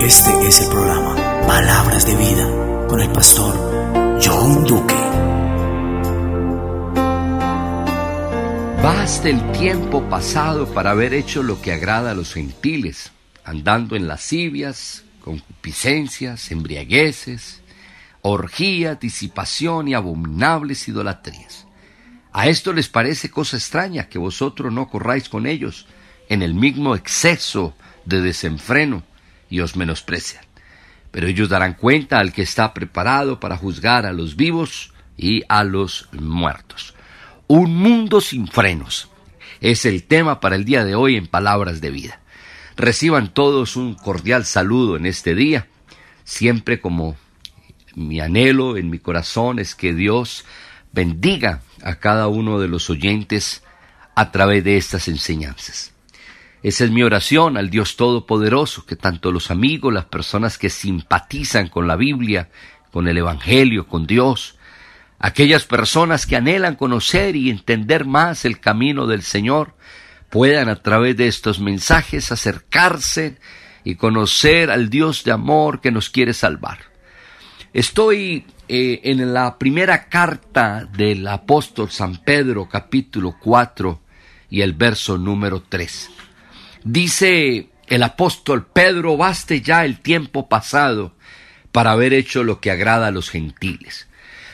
Este es el programa Palabras de Vida con el pastor John Duque. Basta el tiempo pasado para haber hecho lo que agrada a los gentiles, andando en lascivias, concupiscencias, embriagueces, orgías, disipación y abominables idolatrías. A esto les parece cosa extraña que vosotros no corráis con ellos en el mismo exceso de desenfreno y os menosprecian. Pero ellos darán cuenta al que está preparado para juzgar a los vivos y a los muertos. Un mundo sin frenos es el tema para el día de hoy en Palabras de Vida. Reciban todos un cordial saludo en este día, siempre como mi anhelo en mi corazón es que Dios bendiga a cada uno de los oyentes a través de estas enseñanzas. Esa es mi oración al Dios Todopoderoso, que tanto los amigos, las personas que simpatizan con la Biblia, con el Evangelio, con Dios, aquellas personas que anhelan conocer y entender más el camino del Señor, puedan a través de estos mensajes acercarse y conocer al Dios de amor que nos quiere salvar. Estoy eh, en la primera carta del apóstol San Pedro, capítulo 4 y el verso número 3. Dice el apóstol Pedro, baste ya el tiempo pasado para haber hecho lo que agrada a los gentiles.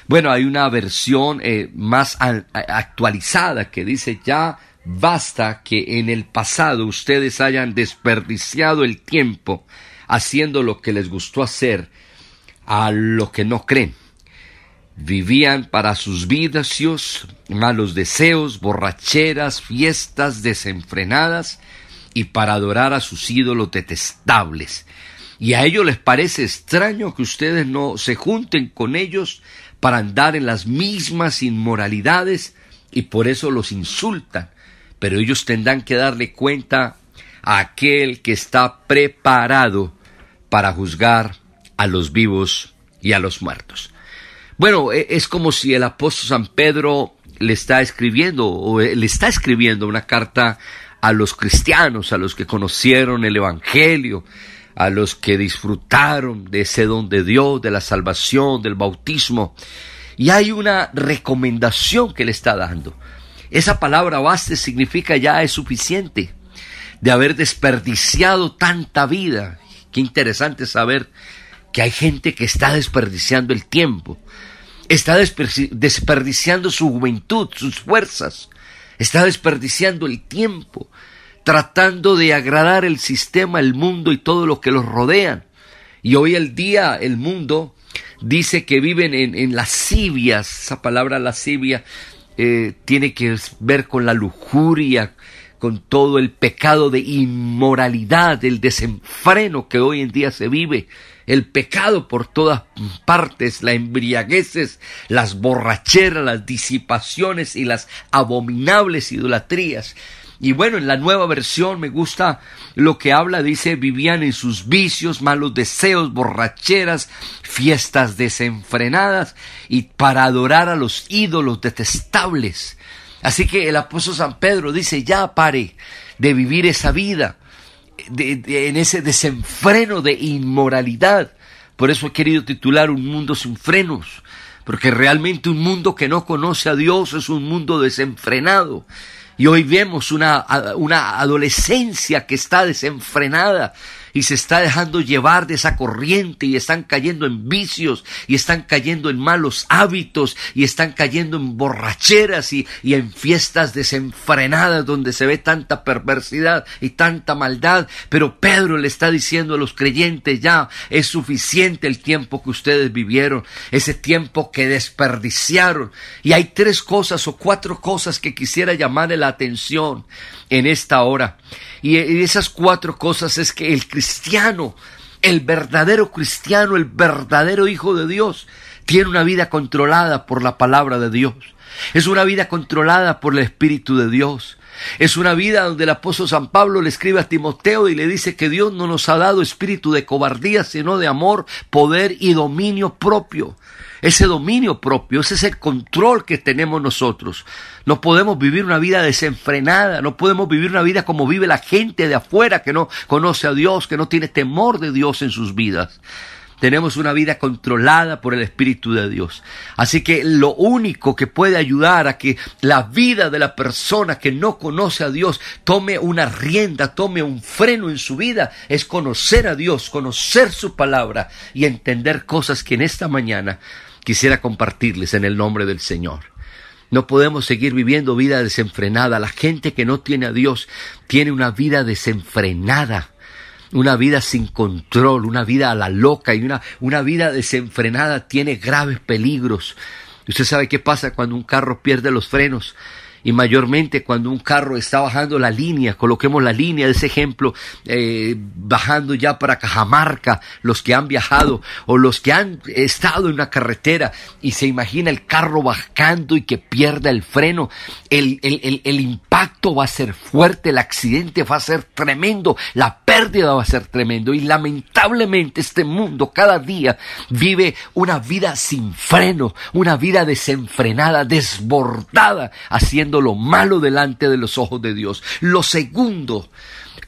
Bueno, hay una versión eh, más actualizada que dice ya basta que en el pasado ustedes hayan desperdiciado el tiempo haciendo lo que les gustó hacer a lo que no creen. Vivían para sus vicios, malos deseos, borracheras, fiestas desenfrenadas y para adorar a sus ídolos detestables. Y a ellos les parece extraño que ustedes no se junten con ellos para andar en las mismas inmoralidades y por eso los insultan. Pero ellos tendrán que darle cuenta a aquel que está preparado para juzgar a los vivos y a los muertos. Bueno, e, es como si el apóstol San Pedro le está escribiendo o eh, le está escribiendo una carta a los cristianos, a los que conocieron el Evangelio, a los que disfrutaron de ese don de Dios, de la salvación, del bautismo. Y hay una recomendación que le está dando. Esa palabra baste significa ya es suficiente de haber desperdiciado tanta vida. Qué interesante saber que hay gente que está desperdiciando el tiempo, está desperdiciando su juventud, sus fuerzas, está desperdiciando el tiempo, tratando de agradar el sistema, el mundo y todo lo que los rodean. Y hoy el día el mundo dice que viven en, en lascivias, esa palabra lascivia eh, tiene que ver con la lujuria, con todo el pecado de inmoralidad, el desenfreno que hoy en día se vive, el pecado por todas partes, la embriagueces, las borracheras, las disipaciones y las abominables idolatrías. Y bueno, en la nueva versión me gusta lo que habla, dice, vivían en sus vicios, malos deseos, borracheras, fiestas desenfrenadas y para adorar a los ídolos detestables. Así que el apóstol San Pedro dice, ya pare de vivir esa vida, en ese desenfreno de inmoralidad. Por eso he querido titular Un mundo sin frenos, porque realmente un mundo que no conoce a Dios es un mundo desenfrenado. Y hoy vemos una, una adolescencia que está desenfrenada, y se está dejando llevar de esa corriente y están cayendo en vicios y están cayendo en malos hábitos y están cayendo en borracheras y, en fiestas desenfrenadas donde se ve tanta perversidad y tanta maldad. Pero Pedro le está diciendo a los creyentes ya es suficiente el tiempo que ustedes vivieron, ese tiempo que desperdiciaron. Y hay tres cosas o cuatro cosas que quisiera llamarle la atención en esta hora. Y esas cuatro cosas es que el cristiano, el verdadero cristiano, el verdadero hijo de Dios, tiene una vida controlada por la palabra de Dios. Es una vida controlada por el Espíritu de Dios. Es una vida donde el apóstol San Pablo le escribe a Timoteo y le dice que Dios no nos ha dado espíritu de cobardía, sino de amor, poder y dominio propio. Ese dominio propio, ese es el control que tenemos nosotros. No podemos vivir una vida desenfrenada, no podemos vivir una vida como vive la gente de afuera que no conoce a Dios, que no tiene temor de Dios en sus vidas. Tenemos una vida controlada por el Espíritu de Dios. Así que lo único que puede ayudar a que la vida de la persona que no conoce a Dios tome una rienda, tome un freno en su vida, es conocer a Dios, conocer su palabra y entender cosas que en esta mañana quisiera compartirles en el nombre del Señor. No podemos seguir viviendo vida desenfrenada. La gente que no tiene a Dios tiene una vida desenfrenada una vida sin control, una vida a la loca y una, una vida desenfrenada tiene graves peligros. Usted sabe qué pasa cuando un carro pierde los frenos y mayormente cuando un carro está bajando la línea, coloquemos la línea de ese ejemplo, eh, bajando ya para Cajamarca, los que han viajado o los que han estado en una carretera y se imagina el carro bajando y que pierda el freno, el, el, el impacto va a ser fuerte, el accidente va a ser tremendo, la pérdida va a ser tremendo y lamentablemente este mundo cada día vive una vida sin freno, una vida desenfrenada, desbordada, haciendo lo malo delante de los ojos de Dios. Lo segundo,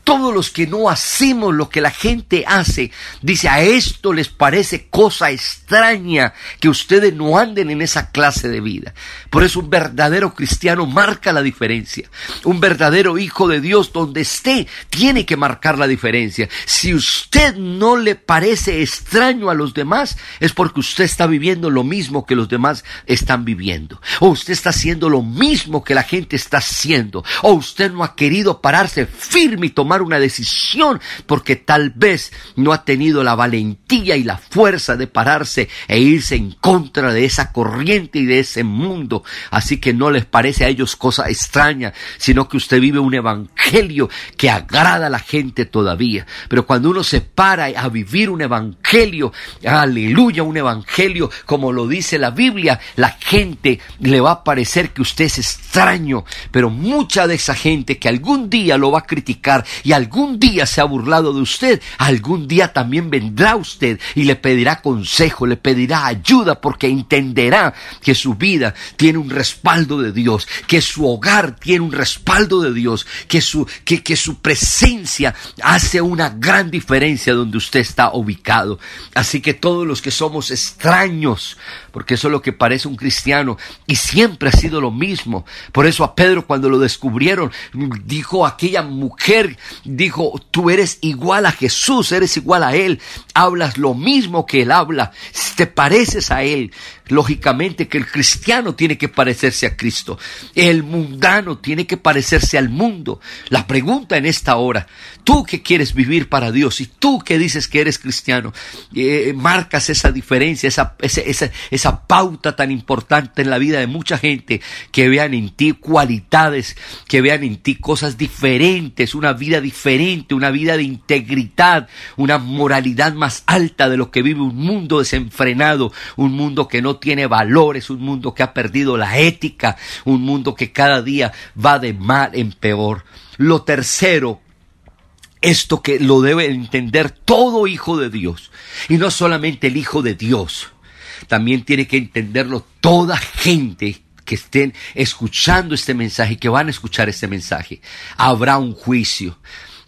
todos los que no hacemos lo que la gente hace, dice, a esto les parece cosa extraña que ustedes no anden en esa clase de vida. Por eso un verdadero cristiano marca la diferencia. Un verdadero hijo de Dios donde esté tiene que marcar la diferencia. Si usted no le parece extraño a los demás, es porque usted está viviendo lo mismo que los demás están viviendo. O usted está haciendo lo mismo que la gente está haciendo. O usted no ha querido pararse firme y tomar una decisión porque tal vez no ha tenido la valentía y la fuerza de pararse e irse en contra de esa corriente y de ese mundo. Así que no les parece a ellos cosa extraña, sino que usted vive un evangelio que agrada a la gente todavía. Pero cuando uno se para a vivir un evangelio, aleluya, un evangelio como lo dice la Biblia, la gente le va a parecer que usted es extraño, pero mucha de esa gente que algún día lo va a criticar y algún día se ha burlado de usted, algún día también vendrá usted y le pedirá consejo, le pedirá ayuda porque entenderá que su vida tiene un respaldo de Dios, que su hogar tiene un respaldo de Dios, que su, que, que su presencia hace una gran diferencia donde usted está ubicado. Así que todos los que somos extraños, porque eso es lo que parece un cristiano y siempre ha sido lo mismo. Por eso a Pedro cuando lo descubrieron, dijo aquella mujer dijo, tú eres igual a Jesús, eres igual a Él, hablas lo mismo que Él habla, te pareces a Él. Lógicamente que el cristiano tiene que parecerse a Cristo, el mundano tiene que parecerse al mundo. La pregunta en esta hora, tú que quieres vivir para Dios y tú que dices que eres cristiano, eh, marcas esa diferencia, esa, esa, esa pauta tan importante en la vida de mucha gente, que vean en ti cualidades, que vean en ti cosas diferentes, una vida diferente, una vida de integridad, una moralidad más alta de lo que vive un mundo desenfrenado, un mundo que no tiene valores, un mundo que ha perdido la ética, un mundo que cada día va de mal en peor. Lo tercero, esto que lo debe entender todo hijo de Dios, y no solamente el hijo de Dios, también tiene que entenderlo toda gente que estén escuchando este mensaje, que van a escuchar este mensaje. Habrá un juicio.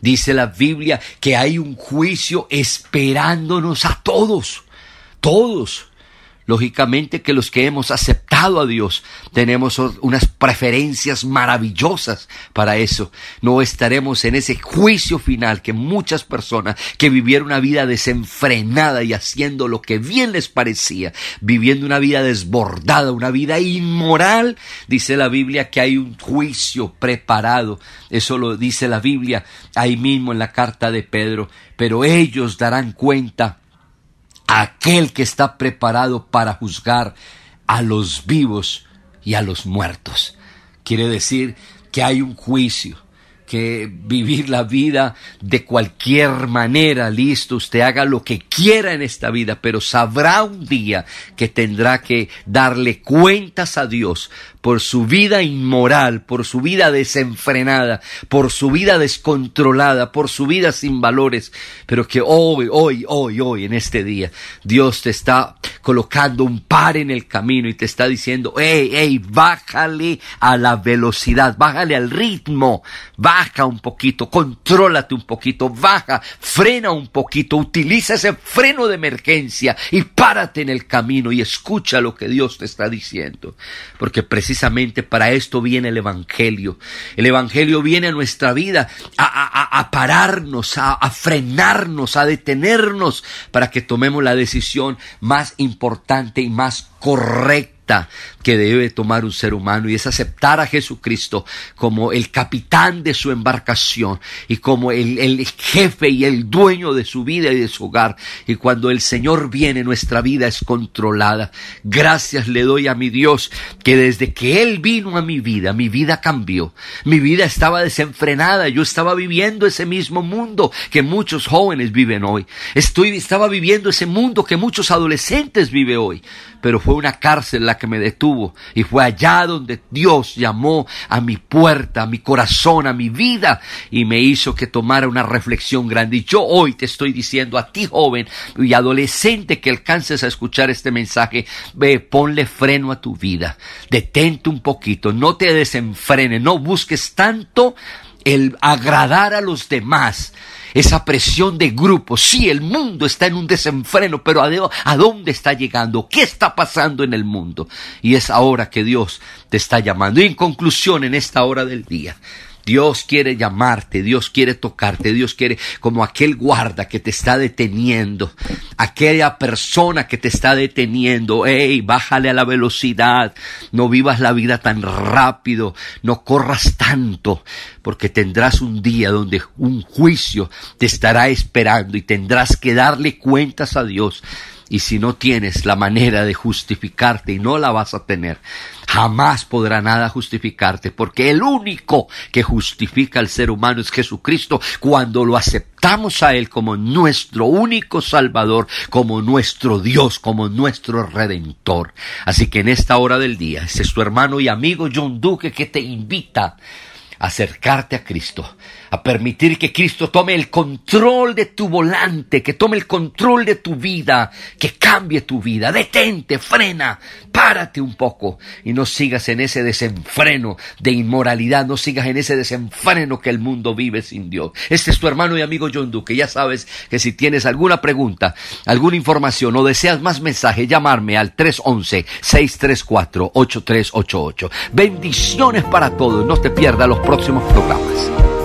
Dice la Biblia que hay un juicio esperándonos a todos, todos. Lógicamente que los que hemos aceptado a Dios tenemos unas preferencias maravillosas para eso. No estaremos en ese juicio final que muchas personas que vivieron una vida desenfrenada y haciendo lo que bien les parecía, viviendo una vida desbordada, una vida inmoral, dice la Biblia que hay un juicio preparado. Eso lo dice la Biblia ahí mismo en la carta de Pedro. Pero ellos darán cuenta aquel que está preparado para juzgar a los vivos y a los muertos. Quiere decir que hay un juicio, que vivir la vida de cualquier manera, listo, usted haga lo que quiera en esta vida, pero sabrá un día que tendrá que darle cuentas a Dios por su vida inmoral, por su vida desenfrenada, por su vida descontrolada, por su vida sin valores, pero que hoy, hoy, hoy, hoy, en este día, Dios te está colocando un par en el camino y te está diciendo, hey, hey, bájale a la velocidad, bájale al ritmo, baja un poquito, contrólate un poquito, baja, frena un poquito, utiliza ese freno de emergencia y párate en el camino y escucha lo que Dios te está diciendo, porque precisamente para esto viene el Evangelio. El Evangelio viene a nuestra vida a, pararnos, a frenarnos, a detenernos para que tomemos la decisión más importante y más correcta que debe tomar un ser humano y es aceptar a Jesucristo como el capitán de su embarcación y como el, jefe y el dueño de su vida y de su hogar. Y cuando el Señor viene, nuestra vida es controlada. Gracias le doy a mi Dios que desde que Él vino a mi vida, mi vida cambió. Mi vida estaba desenfrenada. Yo estaba viviendo ese mismo mundo que muchos jóvenes viven hoy. Estoy, estaba viviendo ese mundo que muchos adolescentes viven hoy. Pero fue una cárcel la que me detuvo. Y fue allá donde Dios llamó a mi puerta, a mi corazón, a mi vida y me hizo que tomara una reflexión grande. Y yo hoy te estoy diciendo a ti joven y adolescente que alcances a escuchar este mensaje, ve, ponle freno a tu vida, detente un poquito, no te desenfrenes, no busques tanto el agradar a los demás, esa presión de grupo. Sí, el mundo está en un desenfreno, pero ¿a dónde está llegando? ¿Qué está pasando en el mundo? Y es ahora que Dios te está llamando. Y en conclusión, en esta hora del día, Dios quiere llamarte, Dios quiere tocarte, Dios quiere como aquel guarda que te está deteniendo, aquella persona que te está deteniendo, hey, bájale a la velocidad, no vivas la vida tan rápido, no corras tanto, porque tendrás un día donde un juicio te estará esperando y tendrás que darle cuentas a Dios y si no tienes la manera de justificarte y no la vas a tener, jamás podrá nada justificarte, porque el único que justifica al ser humano es Jesucristo cuando lo aceptamos a Él como nuestro único Salvador, como nuestro Dios, como nuestro Redentor. Así que en esta hora del día, ese es tu hermano y amigo John Duque que te invita acercarte a Cristo a permitir que Cristo tome el control de tu volante, que tome el control de tu vida, que cambie tu vida. Detente, frena, párate un poco y no sigas en ese desenfreno de inmoralidad, no sigas en ese desenfreno que el mundo vive sin Dios. Este es tu hermano y amigo John Duque. Ya sabes que si tienes alguna pregunta, alguna información o deseas más mensaje, llamarme al 311-634-8388. Bendiciones para todos. No te pierdas los próximos programas.